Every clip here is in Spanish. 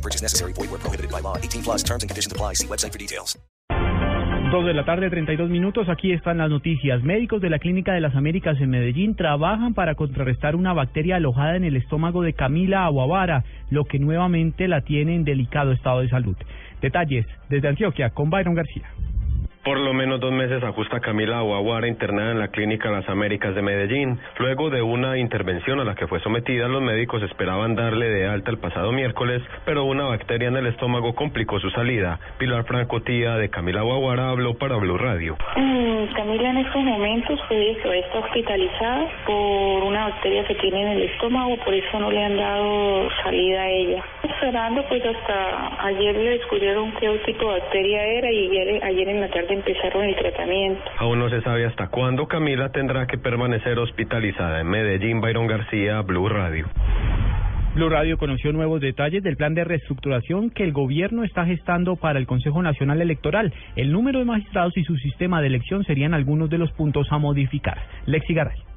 No purchase necessary. Void where prohibited by law. 18 plus terms and conditions apply. See website for details. Dos de la tarde, 32 minutos. Aquí están las noticias. Médicos de la Clínica de las Américas en Medellín trabajan para contrarrestar una bacteria alojada en el estómago de Camila Aguavara, lo que nuevamente la tiene en delicado estado de salud. Detalles desde Antioquia con Byron García. Por lo menos dos meses ajusta Camila Aguaguara internada en la Clínica Las Américas de Medellín. Luego de una intervención a la que fue sometida, los médicos esperaban darle de alta el pasado miércoles, pero una bacteria en el estómago complicó su salida. Pilar Franco, tía de Camila Aguaguara, habló para Blue Radio. Mm, Camila en estos momentos pues, está hospitalizada por una bacteria que tiene en el estómago, por eso no le han dado salida a ella. Esperando pues hasta ayer le descubrieron qué tipo de bacteria era y ayer, ayer en la tarde empezaron el tratamiento. Aún no se sabe hasta cuándo Camila tendrá que permanecer hospitalizada en Medellín. Byron García, Blue Radio. Blue Radio conoció nuevos detalles del plan de reestructuración que el gobierno está gestando para el Consejo Nacional Electoral. El número de magistrados y su sistema de elección serían algunos de los puntos a modificar. Lexi Garay.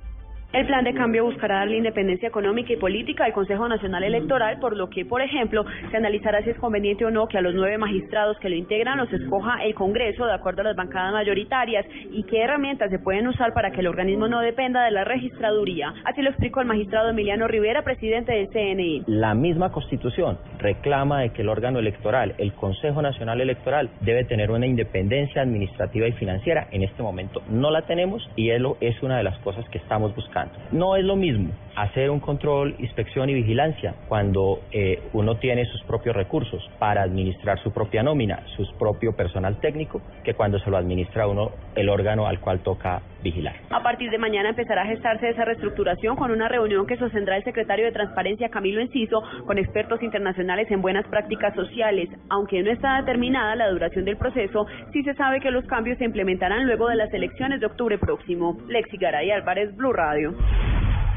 El plan de cambio buscará dar la independencia económica y política al Consejo Nacional Electoral, por lo que, por ejemplo, se analizará si es conveniente o no que a los nueve magistrados que lo integran los escoja el Congreso de acuerdo a las bancadas mayoritarias y qué herramientas se pueden usar para que el organismo no dependa de la registraduría. Así lo explicó el magistrado Emiliano Rivera, presidente del CNI. La misma Constitución reclama de que el órgano electoral, el Consejo Nacional Electoral, debe tener una independencia administrativa y financiera. En este momento no la tenemos y es una de las cosas que estamos buscando. No es lo mismo hacer un control, inspección y vigilancia cuando eh, uno tiene sus propios recursos para administrar su propia nómina, su propio personal técnico, que cuando se lo administra uno el órgano al cual toca vigilar. A partir de mañana empezará a gestarse esa reestructuración con una reunión que sostendrá el secretario de Transparencia Camilo Enciso con expertos internacionales en buenas prácticas sociales. Aunque no está determinada la duración del proceso, sí se sabe que los cambios se implementarán luego de las elecciones de octubre próximo. Lexi Garay Álvarez, Blue Radio.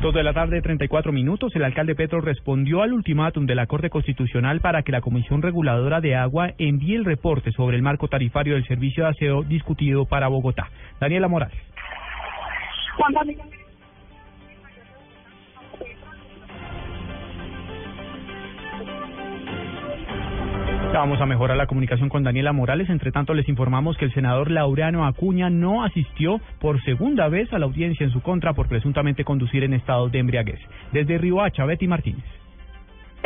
Dos de la tarde, 34 minutos. El alcalde Petro respondió al ultimátum de la Corte Constitucional para que la Comisión Reguladora de Agua envíe el reporte sobre el marco tarifario del servicio de aseo discutido para Bogotá. Daniela Morales. Vamos a mejorar la comunicación con Daniela Morales. Entre tanto, les informamos que el senador Laureano Acuña no asistió por segunda vez a la audiencia en su contra por presuntamente conducir en estado de embriaguez. Desde Riohacha, Betty Martínez.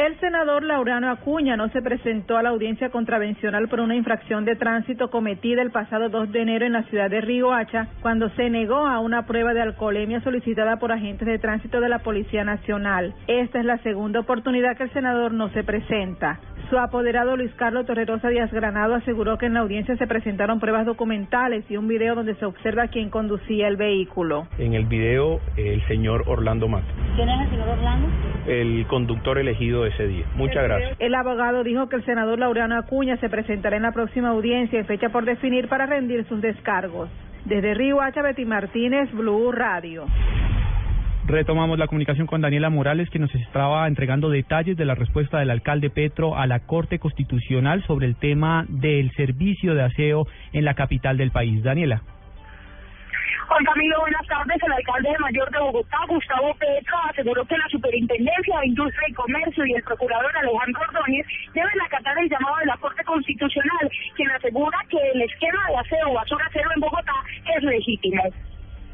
El senador Laurano Acuña no se presentó a la audiencia contravencional por una infracción de tránsito cometida el pasado 2 de enero en la ciudad de Riohacha, cuando se negó a una prueba de alcoholemia solicitada por agentes de tránsito de la Policía Nacional. Esta es la segunda oportunidad que el senador no se presenta. Su apoderado Luis Carlos Torrerosa Díaz Granado aseguró que en la audiencia se presentaron pruebas documentales y un video donde se observa quién conducía el vehículo. En el video, el señor Orlando Mato. ¿Quién es el señor Orlando? El conductor elegido ese día. Muchas gracias. El abogado dijo que el senador Laureano Acuña se presentará en la próxima audiencia en fecha por definir para rendir sus descargos. Desde Río Hacha, Betty Martínez, Blue Radio. Retomamos la comunicación con Daniela Morales, que nos estaba entregando detalles de la respuesta del alcalde Petro a la Corte Constitucional sobre el tema del servicio de aseo en la capital del país. Daniela. Juan Camilo, buenas tardes. El alcalde mayor de Bogotá, Gustavo Petro, aseguró que la Superintendencia de Industria y Comercio y el procurador Alejandro Ordóñez deben acatar el llamado de la Corte Constitucional, quien asegura que el esquema de aseo basura cero en Bogotá es legítimo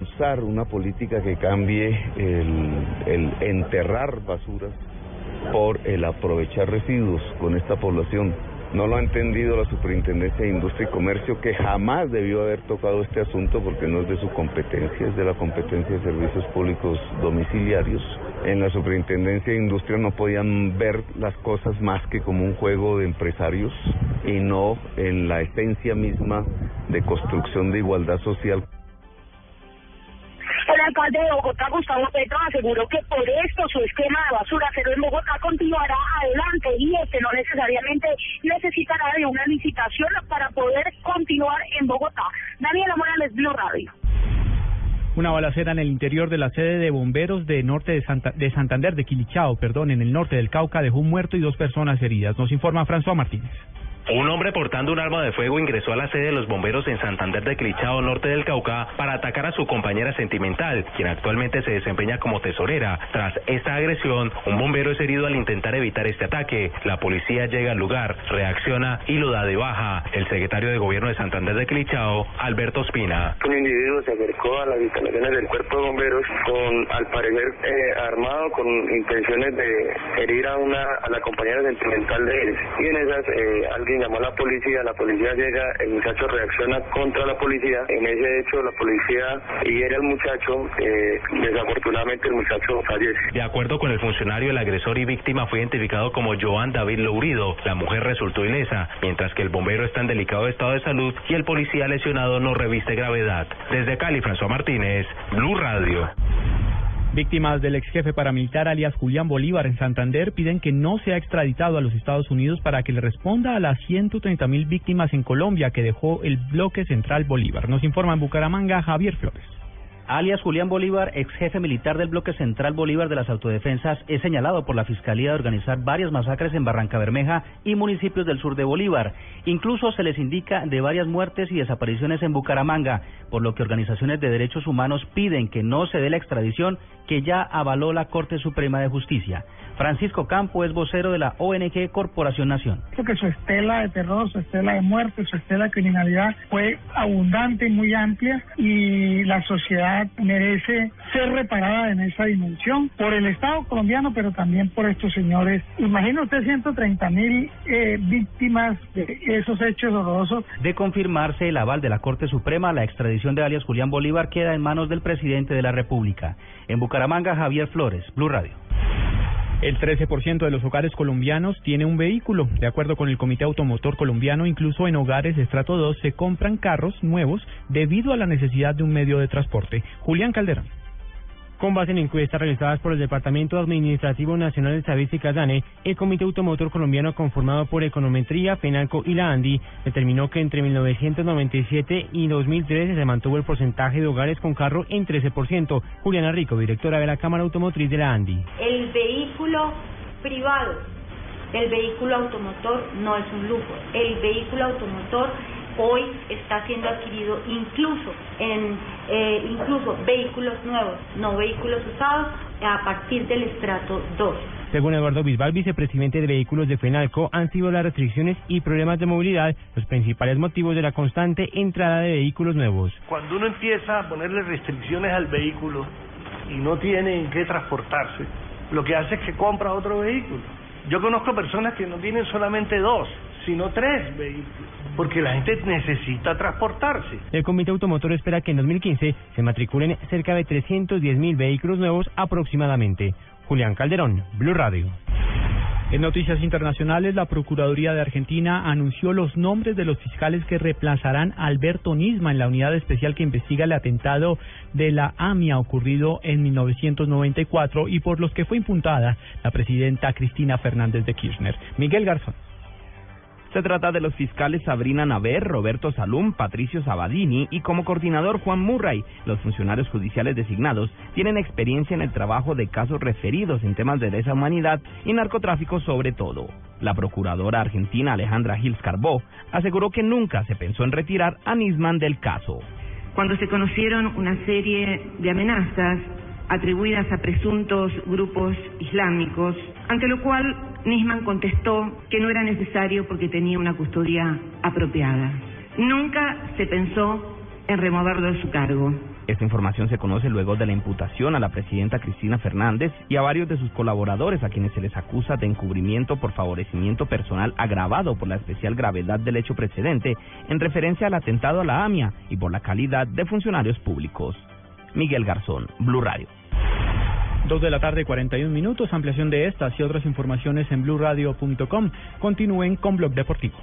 usar una política que cambie el, enterrar basuras por el aprovechar residuos con esta población. No lo ha entendido la Superintendencia de Industria y Comercio, que jamás debió haber tocado este asunto porque no es de su competencia, es de la competencia de servicios públicos domiciliarios. En la Superintendencia de Industria no podían ver las cosas más que como un juego de empresarios y no en la esencia misma de construcción de igualdad social. Alcalde de Bogotá, Gustavo Petro, aseguró que por esto su esquema de basura cero en Bogotá continuará adelante y este no necesariamente necesitará de una licitación para poder continuar en Bogotá. Daniela Morales, Blue Radio. Una balacera en el interior de la sede de bomberos de norte de, Santa, de Santander, de Quilichao, perdón, en el norte del Cauca, dejó un muerto y dos personas heridas. Nos informa François Martínez. Un hombre portando un arma de fuego ingresó a la sede de los bomberos en Santander de Clichao, norte del Cauca, para atacar a su compañera sentimental, quien actualmente se desempeña como tesorera. Tras esta agresión, un bombero es herido al intentar evitar este ataque. La policía llega al lugar, reacciona y lo da de baja. El secretario de gobierno de Santander de Clichao, Alberto Espina. Un individuo se acercó a las instalaciones del cuerpo de bomberos con, al parecer, eh, armado con intenciones de herir a una a la compañera sentimental de él. Y en esas, eh, alguien llamó a la policía, la policía llega, el muchacho reacciona contra la policía, en ese hecho la policía hiere al muchacho, eh, desafortunadamente el muchacho fallece. De acuerdo con el funcionario, el agresor y víctima fue identificado como Joan David Lourido. La mujer resultó ilesa, mientras que el bombero está en delicado estado de salud y el policía lesionado no reviste gravedad. Desde Cali, François Martínez, Blue Radio. Víctimas del ex jefe paramilitar alias Julián Bolívar en Santander piden que no sea extraditado a los Estados Unidos para que le responda a las 130 mil víctimas en Colombia que dejó el bloque central Bolívar. Nos informa en Bucaramanga Javier Flores alias Julián Bolívar, ex jefe militar del bloque central Bolívar de las autodefensas, es señalado por la Fiscalía de organizar varias masacres en Barranca Bermeja y municipios del sur de Bolívar. Incluso se les indica de varias muertes y desapariciones en Bucaramanga, por lo que organizaciones de derechos humanos piden que no se dé la extradición que ya avaló la Corte Suprema de Justicia. Francisco Campo es vocero de la ONG Corporación Nación. Creo que su estela de terror, su estela de muerte, su estela de criminalidad fue abundante muy amplia y la sociedad merece ser reparada en esa dimensión por el Estado colombiano, pero también por estos señores. Imagina usted 130 mil eh, víctimas de esos hechos horrorosos. De confirmarse el aval de la Corte Suprema, la extradición de alias Julián Bolívar queda en manos del presidente de la República. En Bucaramanga, Javier Flores, Blue Radio. El 13% de los hogares colombianos tiene un vehículo. De acuerdo con el Comité Automotor Colombiano, incluso en hogares estrato 2 se compran carros nuevos debido a la necesidad de un medio de transporte. Julián Calderón. Con base en encuestas realizadas por el Departamento Administrativo Nacional de Estadísticas DANE, el Comité Automotor Colombiano conformado por Econometría, FENALCO y la ANDI determinó que entre 1997 y 2013 se mantuvo el porcentaje de hogares con carro en 13%. Juliana Rico, directora de la Cámara Automotriz de la ANDI. El vehículo privado, el vehículo automotor no es un lujo. El vehículo automotor hoy está siendo adquirido incluso en eh, incluso vehículos nuevos, no vehículos usados, a partir del estrato 2. Según Eduardo Bisbal, vicepresidente de vehículos de FENALCO, han sido las restricciones y problemas de movilidad los principales motivos de la constante entrada de vehículos nuevos. Cuando uno empieza a ponerle restricciones al vehículo y no tiene en qué transportarse, lo que hace es que compra otro vehículo. Yo conozco personas que no tienen solamente dos, sino tres vehículos, porque la gente necesita transportarse. El Comité Automotor espera que en 2015 se matriculen cerca de 310 mil vehículos nuevos aproximadamente. Julián Calderón, Blue Radio. En noticias internacionales, la Procuraduría de Argentina anunció los nombres de los fiscales que reemplazarán a Alberto Nisma en la unidad especial que investiga el atentado de la AMIA ocurrido en 1994 y por los que fue impuntada la presidenta Cristina Fernández de Kirchner. Miguel Garzón. Se trata de los fiscales Sabrina Naver, Roberto Salum, Patricio Sabadini y como coordinador Juan Murray. Los funcionarios judiciales designados tienen experiencia en el trabajo de casos referidos en temas de lesa humanidad y narcotráfico sobre todo. La procuradora argentina Alejandra Gils Carbó aseguró que nunca se pensó en retirar a Nisman del caso. Cuando se conocieron una serie de amenazas atribuidas a presuntos grupos islámicos, ante lo cual Nisman contestó que no era necesario porque tenía una custodia apropiada. Nunca se pensó en removerlo de su cargo. Esta información se conoce luego de la imputación a la presidenta Cristina Fernández y a varios de sus colaboradores a quienes se les acusa de encubrimiento por favorecimiento personal agravado por la especial gravedad del hecho precedente en referencia al atentado a la AMIA y por la calidad de funcionarios públicos. Miguel Garzón, Blue Radio. Dos de la tarde, 41 minutos. Ampliación de estas y otras informaciones en blurradio.com. Continúen con Blog Deportivo.